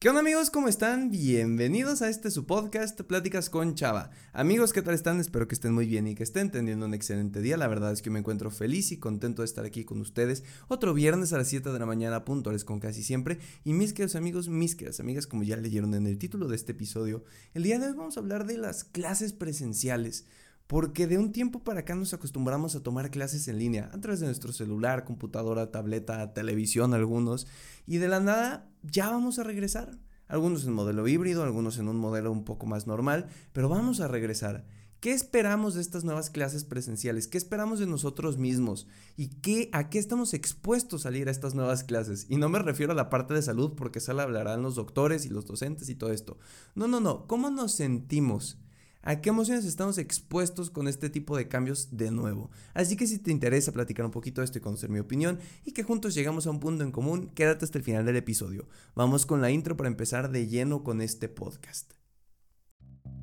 ¿Qué onda amigos? ¿Cómo están? Bienvenidos a este su podcast Pláticas con Chava. Amigos, ¿qué tal están? Espero que estén muy bien y que estén teniendo un excelente día. La verdad es que me encuentro feliz y contento de estar aquí con ustedes. Otro viernes a las 7 de la mañana, puntuales con casi siempre. Y mis queridos amigos, mis queridas amigas, como ya leyeron en el título de este episodio, el día de hoy vamos a hablar de las clases presenciales porque de un tiempo para acá nos acostumbramos a tomar clases en línea, a través de nuestro celular, computadora, tableta, televisión, algunos, y de la nada ya vamos a regresar. Algunos en modelo híbrido, algunos en un modelo un poco más normal, pero vamos a regresar. ¿Qué esperamos de estas nuevas clases presenciales? ¿Qué esperamos de nosotros mismos? ¿Y qué, a qué estamos expuestos a ir a estas nuevas clases? Y no me refiero a la parte de salud porque solo hablarán los doctores y los docentes y todo esto. No, no, no. ¿Cómo nos sentimos? A qué emociones estamos expuestos con este tipo de cambios de nuevo. Así que si te interesa platicar un poquito de esto y conocer mi opinión y que juntos llegamos a un punto en común, quédate hasta el final del episodio. Vamos con la intro para empezar de lleno con este podcast.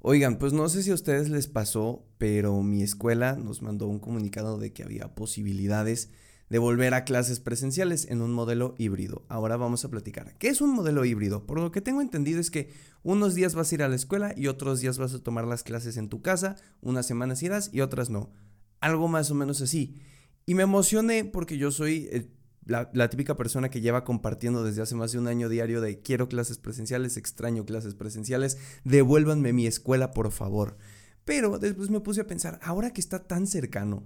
Oigan, pues no sé si a ustedes les pasó, pero mi escuela nos mandó un comunicado de que había posibilidades de volver a clases presenciales en un modelo híbrido. Ahora vamos a platicar. ¿Qué es un modelo híbrido? Por lo que tengo entendido es que unos días vas a ir a la escuela y otros días vas a tomar las clases en tu casa, unas semanas irás y otras no algo más o menos así. Y me emocioné porque yo soy eh, la, típica persona que lleva compartiendo desde hace más de un año diario de quiero clases presenciales, extraño clases presenciales, devuélvanme mi escuela por favor. Pero después me puse a pensar, ahora que está tan cercano,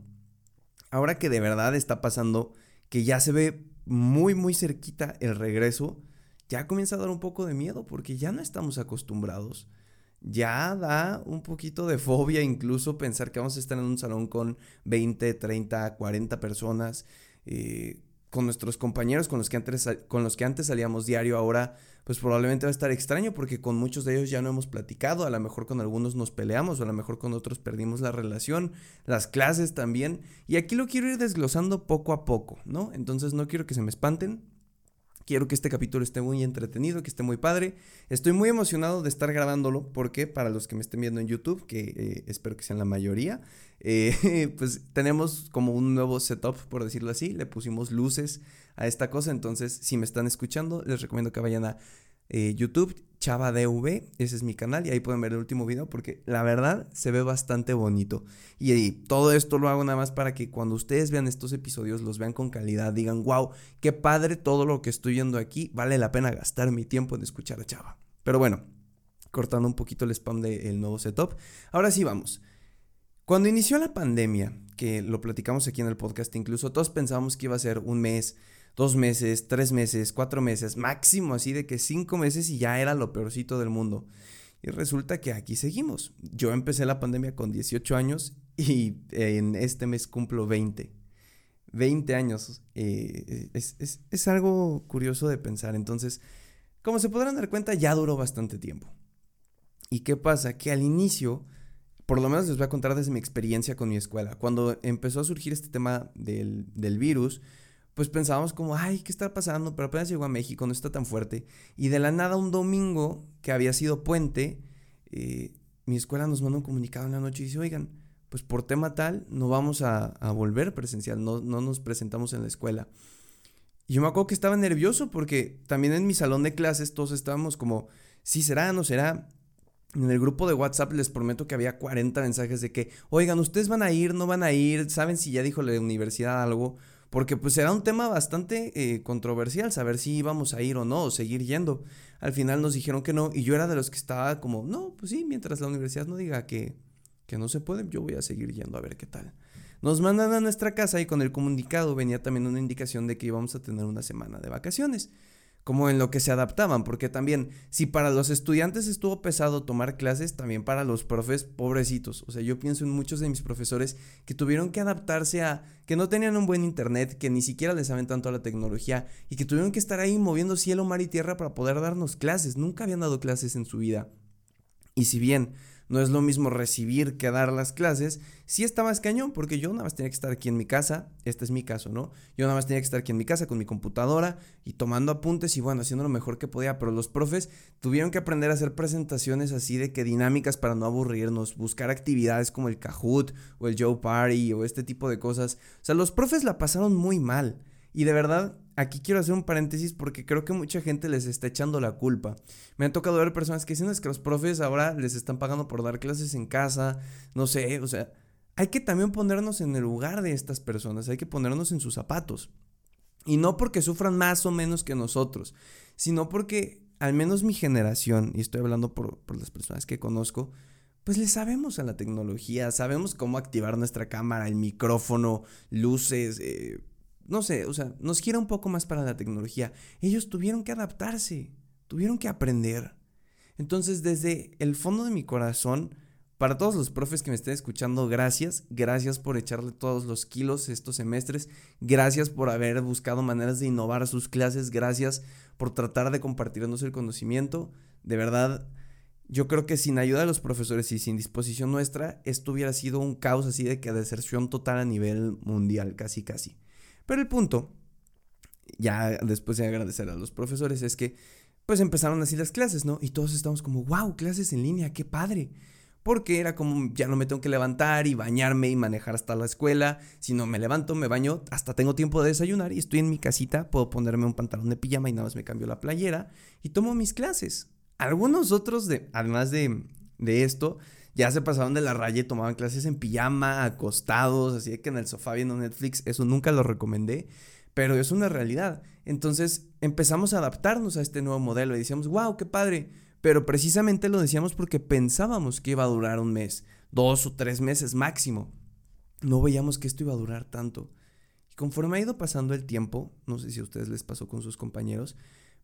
ahora que de verdad está pasando, que ya se ve muy muy cerquita el regreso, ya comienza a dar un poco de miedo porque ya no estamos acostumbrados ya da un poquito de fobia incluso pensar que vamos a estar en un salón con 20, 30, 40 personas, eh, con nuestros compañeros con los, que antes, con los que antes salíamos diario, ahora pues probablemente va a estar extraño porque con muchos de ellos ya no hemos platicado, a lo mejor con algunos nos peleamos o a lo mejor con otros perdimos la relación, las clases también, y aquí lo quiero ir desglosando poco a poco, ¿no? Entonces no quiero que se me espanten, Quiero que este capítulo esté muy entretenido, que esté muy padre. Estoy muy emocionado de estar grabándolo porque para los que me estén viendo en YouTube, que eh, espero que sean la mayoría, eh, pues tenemos como un nuevo setup, por decirlo así. Le pusimos luces a esta cosa. Entonces, si me están escuchando, les recomiendo que vayan a eh, YouTube, ChavaDV, ese es mi canal y ahí pueden ver el último video porque la verdad se ve bastante bonito. Y, todo esto lo hago nada más para que cuando ustedes vean estos episodios los vean con calidad, digan, wow, qué padre todo lo que estoy viendo aquí, vale la pena gastar mi tiempo en escuchar a Chava. Pero bueno, cortando un poquito el spam del nuevo setup, ahora sí vamos. Cuando inició la pandemia, que lo platicamos aquí en el podcast, incluso todos pensábamos que iba a ser un mes, dos meses, tres meses, cuatro meses, máximo así de que cinco meses y ya era lo peorcito del mundo. Y resulta que aquí seguimos. Yo empecé la pandemia con 18 años y en este mes cumplo 20. 20 años. Eh, es, es algo curioso de pensar. Entonces, como se podrán dar cuenta, ya duró bastante tiempo. ¿Y qué pasa? Que al inicio, por lo menos les voy a contar desde mi experiencia con mi escuela. Cuando empezó a surgir este tema del, del virus, pues pensábamos como, ay, ¿qué está pasando? Pero apenas llegó a México, no está tan fuerte. Y de la nada un domingo, que había sido puente, eh, mi escuela nos manda un comunicado en la noche y dice, oigan, pues por tema tal, no vamos a, a volver presencial, no, no nos presentamos en la escuela. Y yo me acuerdo que estaba nervioso porque también en mi salón de clases todos estábamos como, sí será, no será. En el grupo de WhatsApp les prometo que había 40 mensajes de que, oigan, ustedes van a ir, no van a ir, saben si ya dijo la universidad algo porque pues era un tema bastante eh, controversial saber si íbamos a ir o no, o seguir yendo. Al final nos dijeron que no, y yo era de los que estaba como, no, pues sí, mientras la universidad no diga que, que no se puede, yo voy a seguir yendo a ver qué tal. Nos mandan a nuestra casa y con el comunicado venía también una indicación de que íbamos a tener una semana de vacaciones como en lo que se adaptaban, porque también si para los estudiantes estuvo pesado tomar clases, también para los profes pobrecitos. O sea, yo pienso en muchos de mis profesores que tuvieron que adaptarse a que no tenían un buen internet, que ni siquiera les saben tanto a la tecnología y que tuvieron que estar ahí moviendo cielo, mar y tierra para poder darnos clases. Nunca habían dado clases en su vida. Y si bien no es lo mismo recibir que dar las clases, sí está más cañón, porque yo nada más tenía que estar aquí en mi casa, este es mi caso, ¿no? Yo nada más tenía que estar aquí en mi casa con mi computadora y tomando apuntes y bueno, haciendo lo mejor que podía, pero los profes tuvieron que aprender a hacer presentaciones así de que dinámicas para no aburrirnos, buscar actividades como el Kahoot o el Joe Party o este tipo de cosas. O sea, los profes la pasaron muy mal. Y de verdad, aquí quiero hacer un paréntesis porque creo que mucha gente les está echando la culpa. Me han tocado ver personas que dicen es que los profes ahora les están pagando por dar clases en casa, no sé, o sea, hay que también ponernos en el lugar de estas personas, hay que ponernos en sus zapatos. Y no porque sufran más o menos que nosotros, sino porque al menos mi generación, y estoy hablando por, las personas que conozco, pues le sabemos a la tecnología, sabemos cómo activar nuestra cámara, el micrófono, luces, eh, no sé, o sea, nos gira un poco más para la tecnología. Ellos tuvieron que adaptarse, tuvieron que aprender. Entonces, desde el fondo de mi corazón, para todos los profes que me estén escuchando, gracias, gracias por echarle todos los kilos estos semestres, gracias por haber buscado maneras de innovar sus clases, gracias por tratar de compartirnos el conocimiento. De verdad, yo creo que sin ayuda de los profesores y sin disposición nuestra, esto hubiera sido un caos así de que deserción total a nivel mundial, casi casi. Pero el punto, ya después de agradecer a los profesores, es que pues empezaron así las clases, ¿no? Y todos estamos como, wow, clases en línea, qué padre. Porque era como, ya no me tengo que levantar y bañarme y manejar hasta la escuela. Si no me levanto, me baño, hasta tengo tiempo de desayunar y estoy en mi casita, puedo ponerme un pantalón de pijama y nada más me cambio la playera y tomo mis clases. Algunos otros, de, además de, de esto, ya se pasaron de la raya y tomaban clases en pijama, acostados, así que en el sofá viendo Netflix, eso nunca lo recomendé, pero es una realidad. Entonces empezamos a adaptarnos a este nuevo modelo y decíamos, wow, qué padre, pero precisamente lo decíamos porque pensábamos que iba a durar un mes, dos o tres meses máximo. No veíamos que esto iba a durar tanto. Y conforme ha ido pasando el tiempo, no sé si a ustedes les pasó con sus compañeros,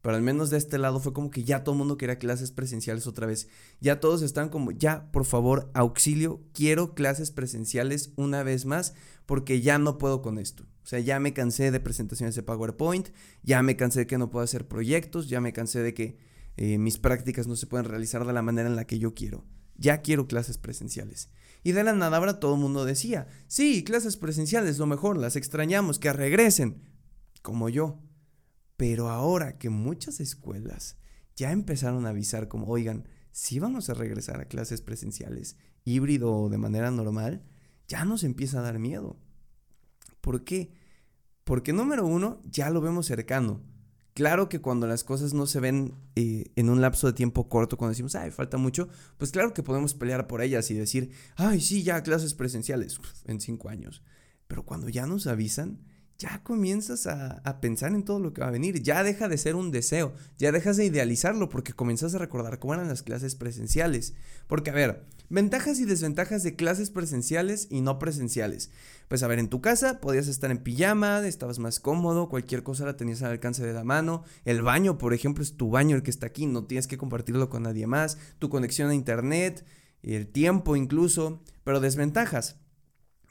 pero al menos de este lado fue como que ya todo el mundo quería clases presenciales otra vez. Ya todos están como, ya, por favor, auxilio, quiero clases presenciales una vez más porque ya no puedo con esto. O sea, ya me cansé de presentaciones de PowerPoint, ya me cansé de que no puedo hacer proyectos, ya me cansé de que eh, mis prácticas no se pueden realizar de la manera en la que yo quiero. Ya quiero clases presenciales. Y de la nada todo el mundo decía, sí, clases presenciales, lo mejor, las extrañamos, que regresen. Como yo. Pero ahora que muchas escuelas ya empezaron a avisar como, oigan, si vamos a regresar a clases presenciales, híbrido o de manera normal, ya nos empieza a dar miedo. ¿Por qué? Porque número uno, ya lo vemos cercano. Claro que cuando las cosas no se ven eh, en un lapso de tiempo corto, cuando decimos, ay, falta mucho, pues claro que podemos pelear por ellas y decir, ay, sí, ya clases presenciales en cinco años. Pero cuando ya nos avisan, ya comienzas a, pensar en todo lo que va a venir. Ya deja de ser un deseo, ya dejas de idealizarlo porque comienzas a recordar cómo eran las clases presenciales. Porque, a ver, ventajas y desventajas de clases presenciales y no presenciales. Pues, a ver, en tu casa podías estar en pijama, estabas más cómodo, cualquier cosa la tenías al alcance de la mano. El baño, por ejemplo, es tu baño el que está aquí, no tienes que compartirlo con nadie más. Tu conexión a internet, el tiempo incluso. Pero desventajas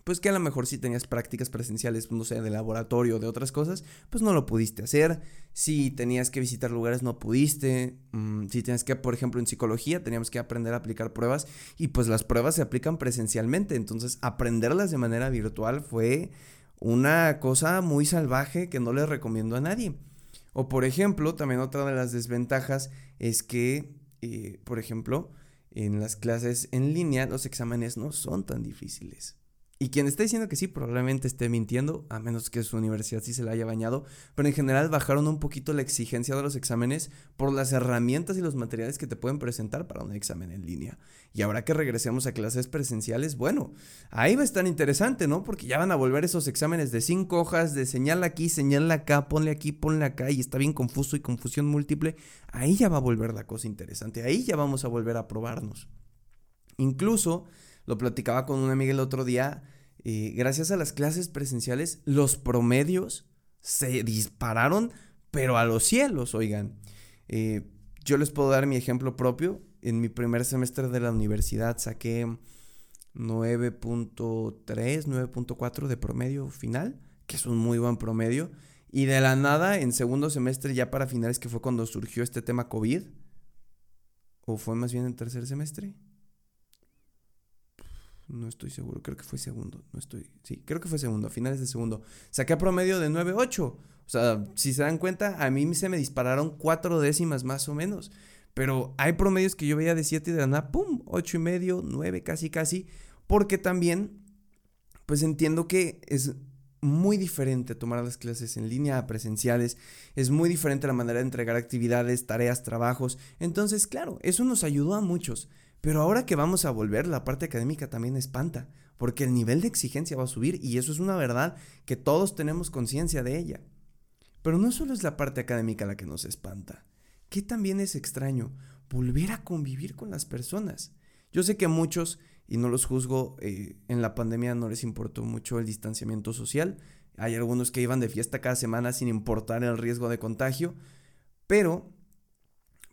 pues que a lo mejor si tenías prácticas presenciales, no sé, de laboratorio o de otras cosas, pues no lo pudiste hacer. Si tenías que visitar lugares, no pudiste. Mm, si tenías que, por ejemplo, en psicología, teníamos que aprender a aplicar pruebas y pues las pruebas se aplican presencialmente. Entonces, aprenderlas de manera virtual fue una cosa muy salvaje que no le recomiendo a nadie. O por ejemplo, también otra de las desventajas es que, eh, por ejemplo, en las clases en línea los exámenes no son tan difíciles. Y quien está diciendo que sí, probablemente esté mintiendo, a menos que su universidad sí se la haya bañado. Pero en general bajaron un poquito la exigencia de los exámenes por las herramientas y los materiales que te pueden presentar para un examen en línea. Y ahora que regresemos a clases presenciales, bueno, ahí va a estar interesante, ¿no? Porque ya van a volver esos exámenes de cinco hojas, de señal aquí, señal acá, ponle aquí, ponle acá, y está bien confuso y confusión múltiple. Ahí ya va a volver la cosa interesante, ahí ya vamos a volver a probarnos. Incluso lo platicaba con una amiga el otro día. Eh, gracias a las clases presenciales, los promedios se dispararon, pero a los cielos, oigan. Eh, yo les puedo dar mi ejemplo propio. En mi primer semestre de la universidad saqué 9.3, 9.4 de promedio final, que es un muy buen promedio. Y de la nada, en segundo semestre, ya para finales, que fue cuando surgió este tema COVID, o fue más bien en tercer semestre, no estoy seguro, creo que fue segundo, no estoy, sí, creo que fue segundo, a finales de segundo. Saqué a promedio de 9.8. O sea, si se dan cuenta, a mí se me dispararon cuatro décimas más o menos. Pero hay promedios que yo veía de 7 y de la nada, ¡pum! 8 y medio, 9, casi, casi. Porque también, pues entiendo que es muy diferente tomar las clases en línea a presenciales. Es muy diferente la manera de entregar actividades, tareas, trabajos. Entonces, claro, eso nos ayudó a muchos. Pero ahora que vamos a volver, la parte académica también espanta. Porque el nivel de exigencia va a subir y eso es una verdad que todos tenemos conciencia de ella. Pero no solo es la parte académica la que nos espanta. ¿Qué también es extraño? Volver a convivir con las personas. Yo sé que muchos, y no los juzgo, eh, en la pandemia no les importó mucho el distanciamiento social. Hay algunos que iban de fiesta cada semana sin importar el riesgo de contagio. Pero,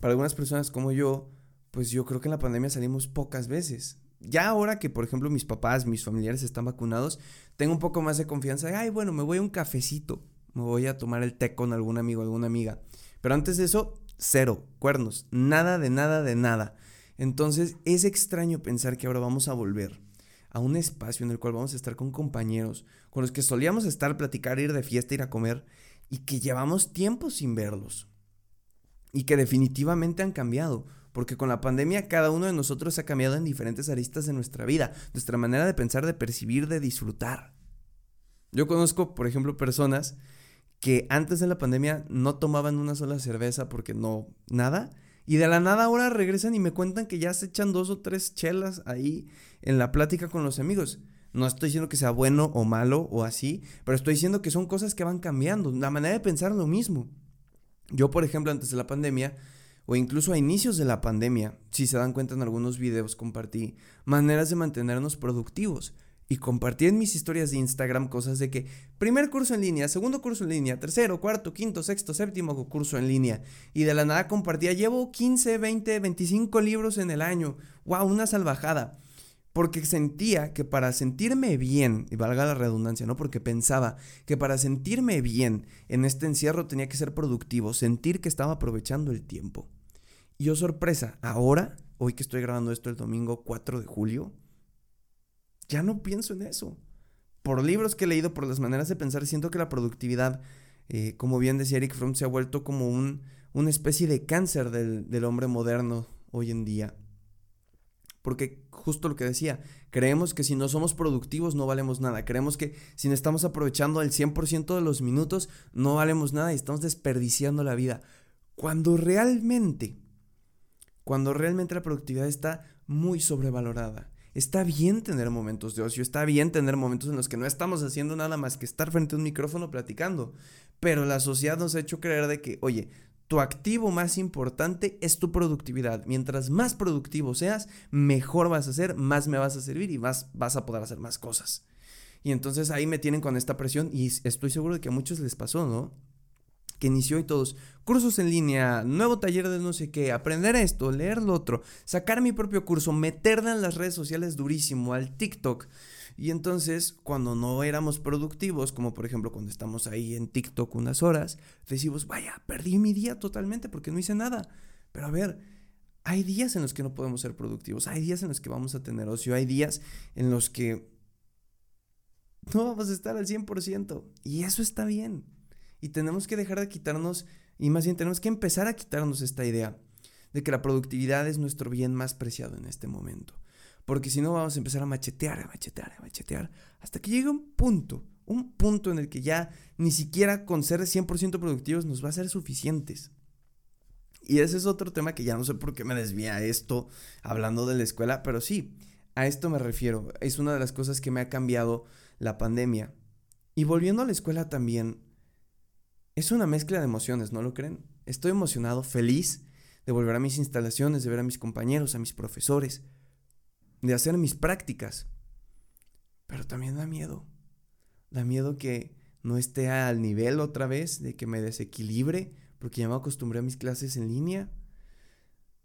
para algunas personas como yo, pues yo creo que en la pandemia salimos pocas veces. Ya ahora que, por ejemplo, mis papás, mis familiares están vacunados, tengo un poco más de confianza. Ay, bueno, me voy a un cafecito. Me voy a tomar el té con algún amigo, alguna amiga. Pero antes de eso, cero, cuernos, nada de nada de nada. Entonces es extraño pensar que ahora vamos a volver a un espacio en el cual vamos a estar con compañeros, con los que solíamos estar, platicar, ir de fiesta, ir a comer, y que llevamos tiempo sin verlos. Y que definitivamente han cambiado, porque con la pandemia cada uno de nosotros ha cambiado en diferentes aristas de nuestra vida, nuestra manera de pensar, de percibir, de disfrutar. Yo conozco, por ejemplo, personas que antes de la pandemia no tomaban una sola cerveza porque no, nada. Y de la nada ahora regresan y me cuentan que ya se echan dos o tres chelas ahí en la plática con los amigos. No estoy diciendo que sea bueno o malo o así, pero estoy diciendo que son cosas que van cambiando. La manera de pensar lo mismo. Yo, por ejemplo, antes de la pandemia, o incluso a inicios de la pandemia, si se dan cuenta en algunos videos compartí maneras de mantenernos productivos y compartí en mis historias de Instagram cosas de que primer curso en línea, segundo curso en línea, tercero, cuarto, quinto, sexto, séptimo curso en línea. Y de la nada compartía, llevo 15, 20, 25 libros en el año. ¡Wow! Una salvajada. Porque sentía que para sentirme bien, y valga la redundancia, ¿no? Porque pensaba que para sentirme bien en este encierro tenía que ser productivo, sentir que estaba aprovechando el tiempo. Y yo sorpresa, ahora, hoy que estoy grabando esto el domingo 4 de julio, ya no pienso en eso. Por libros que he leído, por las maneras de pensar, siento que la productividad, eh, como bien decía Eric Fromm, se ha vuelto como un, una especie de cáncer del, del hombre moderno hoy en día. Porque justo lo que decía, creemos que si no somos productivos no valemos nada. Creemos que si no estamos aprovechando el 100% de los minutos no valemos nada y estamos desperdiciando la vida. Cuando realmente, cuando realmente la productividad está muy sobrevalorada. Está bien tener momentos de ocio, está bien tener momentos en los que no estamos haciendo nada más que estar frente a un micrófono platicando, pero la sociedad nos ha hecho creer de que, oye, tu activo más importante es tu productividad. Mientras más productivo seas, mejor vas a ser, más me vas a servir y más vas a poder hacer más cosas. Y entonces ahí me tienen con esta presión y estoy seguro de que a muchos les pasó, ¿no? que inició y todos, cursos en línea, nuevo taller de no sé qué, aprender esto, leer lo otro, sacar mi propio curso, meterla en las redes sociales durísimo, al TikTok. Y entonces, cuando no éramos productivos, como por ejemplo cuando estamos ahí en TikTok unas horas, decimos, vaya, perdí mi día totalmente porque no hice nada. Pero a ver, hay días en los que no podemos ser productivos, hay días en los que vamos a tener ocio, hay días en los que no vamos a estar al 100%. Y eso está bien. Y tenemos que dejar de quitarnos, y más bien tenemos que empezar a quitarnos esta idea de que la productividad es nuestro bien más preciado en este momento. Porque si no vamos a empezar a machetear, a machetear, a machetear, hasta que llegue un punto, un punto en el que ya ni siquiera con ser 100% productivos nos va a ser suficientes. Y ese es otro tema que ya no sé por qué me desvía esto hablando de la escuela, pero sí, a esto me refiero. Es una de las cosas que me ha cambiado la pandemia. Y volviendo a la escuela también, es una mezcla de emociones, ¿no lo creen? Estoy emocionado, feliz de volver a mis instalaciones, de ver a mis compañeros, a mis profesores, de hacer mis prácticas. Pero también da miedo. Da miedo que no esté al nivel otra vez, de que me desequilibre, porque ya me acostumbré a mis clases en línea.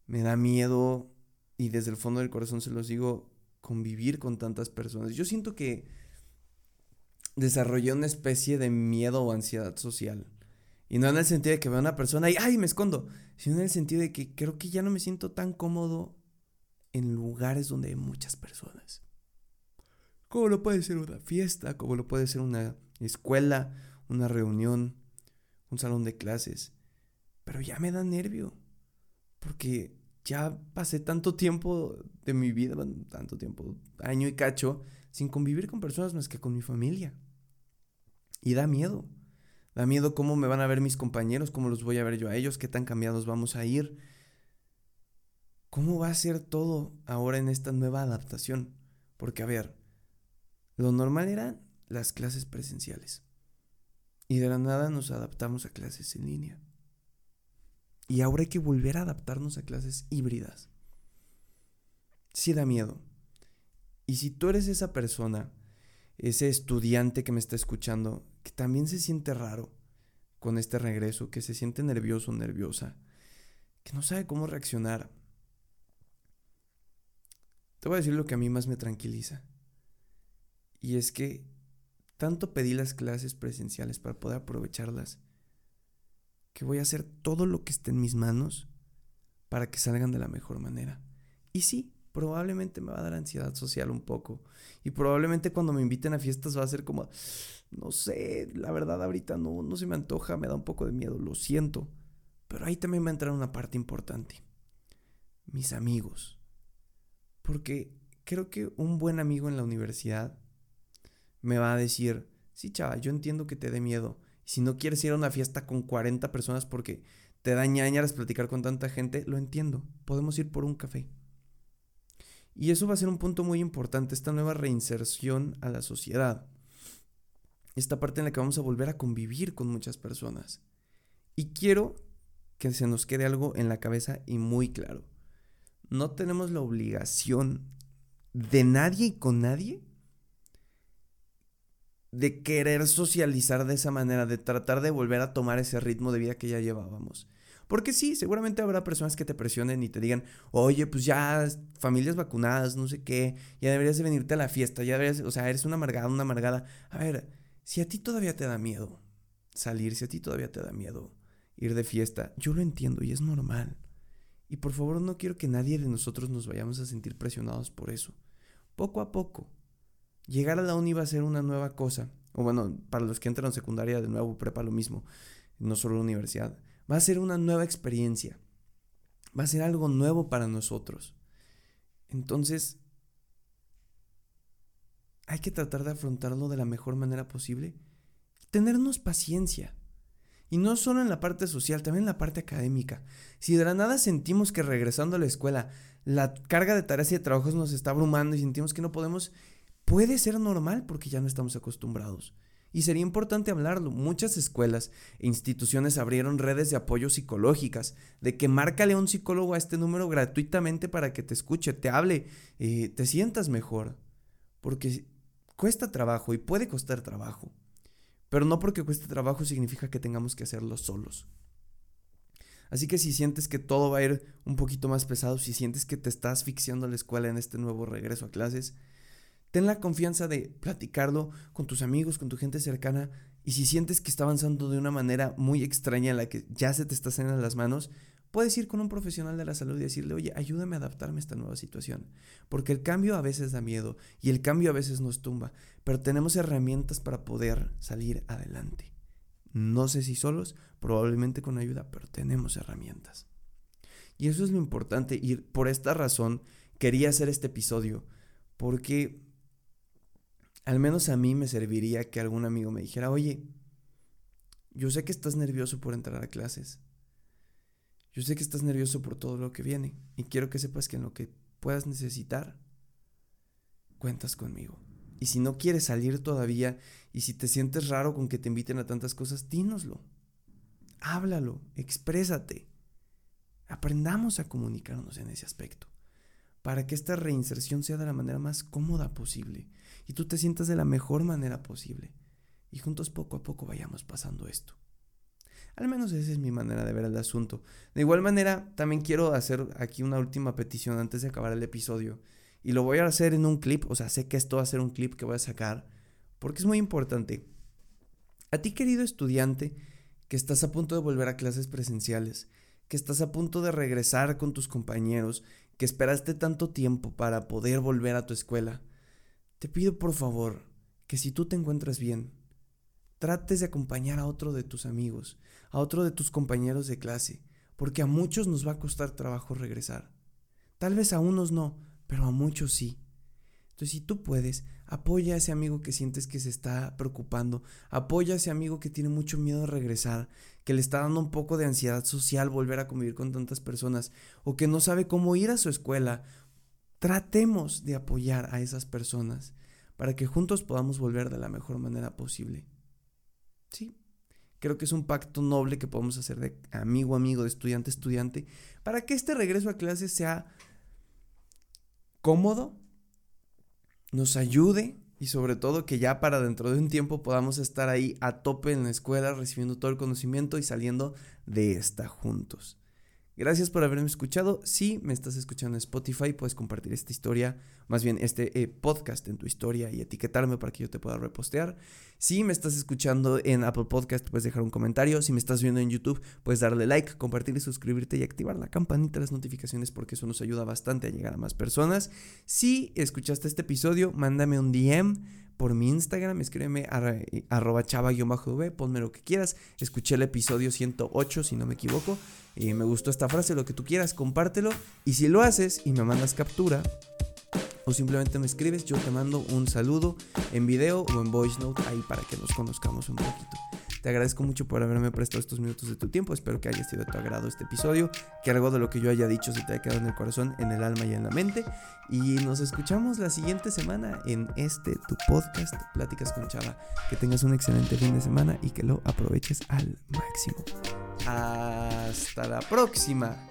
Me da miedo, y desde el fondo del corazón se los digo, convivir con tantas personas. Yo siento que desarrollé una especie de miedo o ansiedad social. Y no en el sentido de que veo a una persona y ¡ay! me escondo. Sino en el sentido de que creo que ya no me siento tan cómodo en lugares donde hay muchas personas. como lo puede ser una fiesta, como lo puede ser una escuela, una reunión, un salón de clases. Pero ya me da nervio, porque ya pasé tanto tiempo de mi vida, tanto tiempo, año y cacho, sin convivir con personas más que con mi familia. Y da miedo. Da miedo cómo me van a ver mis compañeros, cómo los voy a ver yo a ellos, qué tan cambiados vamos a ir. ¿Cómo va a ser todo ahora en esta nueva adaptación? Porque, a ver, lo normal eran las clases presenciales. Y de la nada nos adaptamos a clases en línea. Y ahora hay que volver a adaptarnos a clases híbridas. Sí da miedo. Y si tú eres esa persona, ese estudiante que me está escuchando, que también se siente raro con este regreso, que se siente nervioso, nerviosa, que no sabe cómo reaccionar, te voy a decir lo que a mí más me tranquiliza. Y es que tanto pedí las clases presenciales para poder aprovecharlas, que voy a hacer todo lo que esté en mis manos para que salgan de la mejor manera. Y sí, probablemente me va a dar ansiedad social un poco. Y probablemente cuando me inviten a fiestas va a ser como, no sé, la verdad ahorita no, no se me antoja, me da un poco de miedo, lo siento. Pero ahí también va a entrar una parte importante. Mis amigos. Porque creo que un buen amigo en la universidad me va a decir, sí, chava, yo entiendo que te dé miedo. Si no quieres ir a una fiesta con 40 personas porque te da ñañaras platicar con tanta gente, lo entiendo. Podemos ir por un café. Y eso va a ser un punto muy importante, esta nueva reinserción a la sociedad. Esta parte en la que vamos a volver a convivir con muchas personas. Y quiero que se nos quede algo en la cabeza y muy claro. No tenemos la obligación de nadie y con nadie de querer socializar de esa manera, de tratar de volver a tomar ese ritmo de vida que ya llevábamos. Porque sí, seguramente habrá personas que te presionen y te digan, oye, pues ya familias vacunadas, no sé qué, ya deberías de venirte a la fiesta, ya deberías, o sea, eres una amargada, una amargada. A ver, si a ti todavía te da miedo salir, si a ti todavía te da miedo ir de fiesta, yo lo entiendo y es normal. Y por favor no quiero que nadie de nosotros nos vayamos a sentir presionados por eso. Poco a poco. Llegar a la uni va a ser una nueva cosa. O bueno, para los que entran en secundaria de nuevo, prepa lo mismo. No solo universidad. Va a ser una nueva experiencia. Va a ser algo nuevo para nosotros. Entonces, hay que tratar de afrontarlo de la mejor manera posible. Tenernos paciencia. Y no solo en la parte social, también en la parte académica. Si de la nada sentimos que regresando a la escuela la carga de tareas y de trabajos nos está abrumando y sentimos que no podemos, puede ser normal porque ya no estamos acostumbrados. Y sería importante hablarlo. Muchas escuelas e instituciones abrieron redes de apoyo psicológicas, de que márcale a un psicólogo a este número gratuitamente para que te escuche, te hable, eh, te sientas mejor. Porque cuesta trabajo y puede costar trabajo. Pero no porque cueste trabajo significa que tengamos que hacerlo solos. Así que si sientes que todo va a ir un poquito más pesado, si sientes que te estás asfixiando la escuela en este nuevo regreso a clases, ten la confianza de platicarlo con tus amigos, con tu gente cercana. Y si sientes que está avanzando de una manera muy extraña en la que ya se te está saliendo las manos, Puedes ir con un profesional de la salud y decirle, oye, ayúdame a adaptarme a esta nueva situación. Porque el cambio a veces da miedo y el cambio a veces nos tumba, pero tenemos herramientas para poder salir adelante. No sé si solos, probablemente con ayuda, pero tenemos herramientas. Y eso es lo importante y por esta razón quería hacer este episodio, porque al menos a mí me serviría que algún amigo me dijera, oye, yo sé que estás nervioso por entrar a clases yo sé que estás nervioso por todo lo que viene y quiero que sepas que en lo que puedas necesitar, cuentas conmigo. Y si no quieres salir todavía y si te sientes raro con que te inviten a tantas cosas, dínoslo. Háblalo, exprésate. Aprendamos a comunicarnos en ese aspecto para que esta reinserción sea de la manera más cómoda posible y tú te sientas de la mejor manera posible y juntos poco a poco vayamos pasando esto. Al menos esa es mi manera de ver el asunto. De igual manera, también quiero hacer aquí una última petición antes de acabar el episodio. Y lo voy a hacer en un clip, o sea, sé que esto va a ser un clip que voy a sacar, porque es muy importante. A ti, querido estudiante, que estás a punto de volver a clases presenciales, que estás a punto de regresar con tus compañeros, que esperaste tanto tiempo para poder volver a tu escuela, te pido por favor que si tú te encuentras bien, trates de acompañar a otro de tus amigos, a otro de tus compañeros de clase, porque a muchos nos va a costar trabajo regresar. Tal vez a unos no, pero a muchos sí. Entonces, si tú puedes, apoya a ese amigo que sientes que se está preocupando, apoya a ese amigo que tiene mucho miedo de regresar, que le está dando un poco de ansiedad social volver a convivir con tantas personas, o que no sabe cómo ir a su escuela. Tratemos de apoyar a esas personas para que juntos podamos volver de la mejor manera posible. Sí, creo que es un pacto noble que podemos hacer de amigo amigo, de estudiante estudiante, para que este regreso a clases sea cómodo, nos ayude y sobre todo que ya para dentro de un tiempo podamos estar ahí a tope en la escuela recibiendo todo el conocimiento y saliendo de esta juntos. Gracias por haberme escuchado. Si me estás escuchando en Spotify, puedes compartir esta historia, más bien este eh, podcast en tu historia y etiquetarme para que yo te pueda repostear. Si me estás escuchando en Apple Podcast, puedes dejar un comentario. Si me estás viendo en YouTube, puedes darle like, compartir y suscribirte y activar la campanita de las notificaciones porque eso nos ayuda bastante a llegar a más personas. Si escuchaste este episodio, mándame un DM por mi Instagram, escríbeme arroba chava-v, ponme lo que quieras. Escuché el episodio 108, si no me equivoco, y me gustó esta frase, lo que tú quieras, compártelo. Y si lo haces y me mandas captura, o simplemente me escribes, yo te mando un saludo en video o en voice note ahí para que nos conozcamos un poquito. Te agradezco mucho por haberme prestado estos minutos de tu tiempo. Espero que haya sido de tu agrado este episodio, que algo de lo que yo haya dicho se te haya quedado en el corazón, en el alma y en la mente. Y nos escuchamos la siguiente semana en este tu podcast, Pláticas con Chava. Que tengas un excelente fin de semana y que lo aproveches al máximo. Hasta la próxima.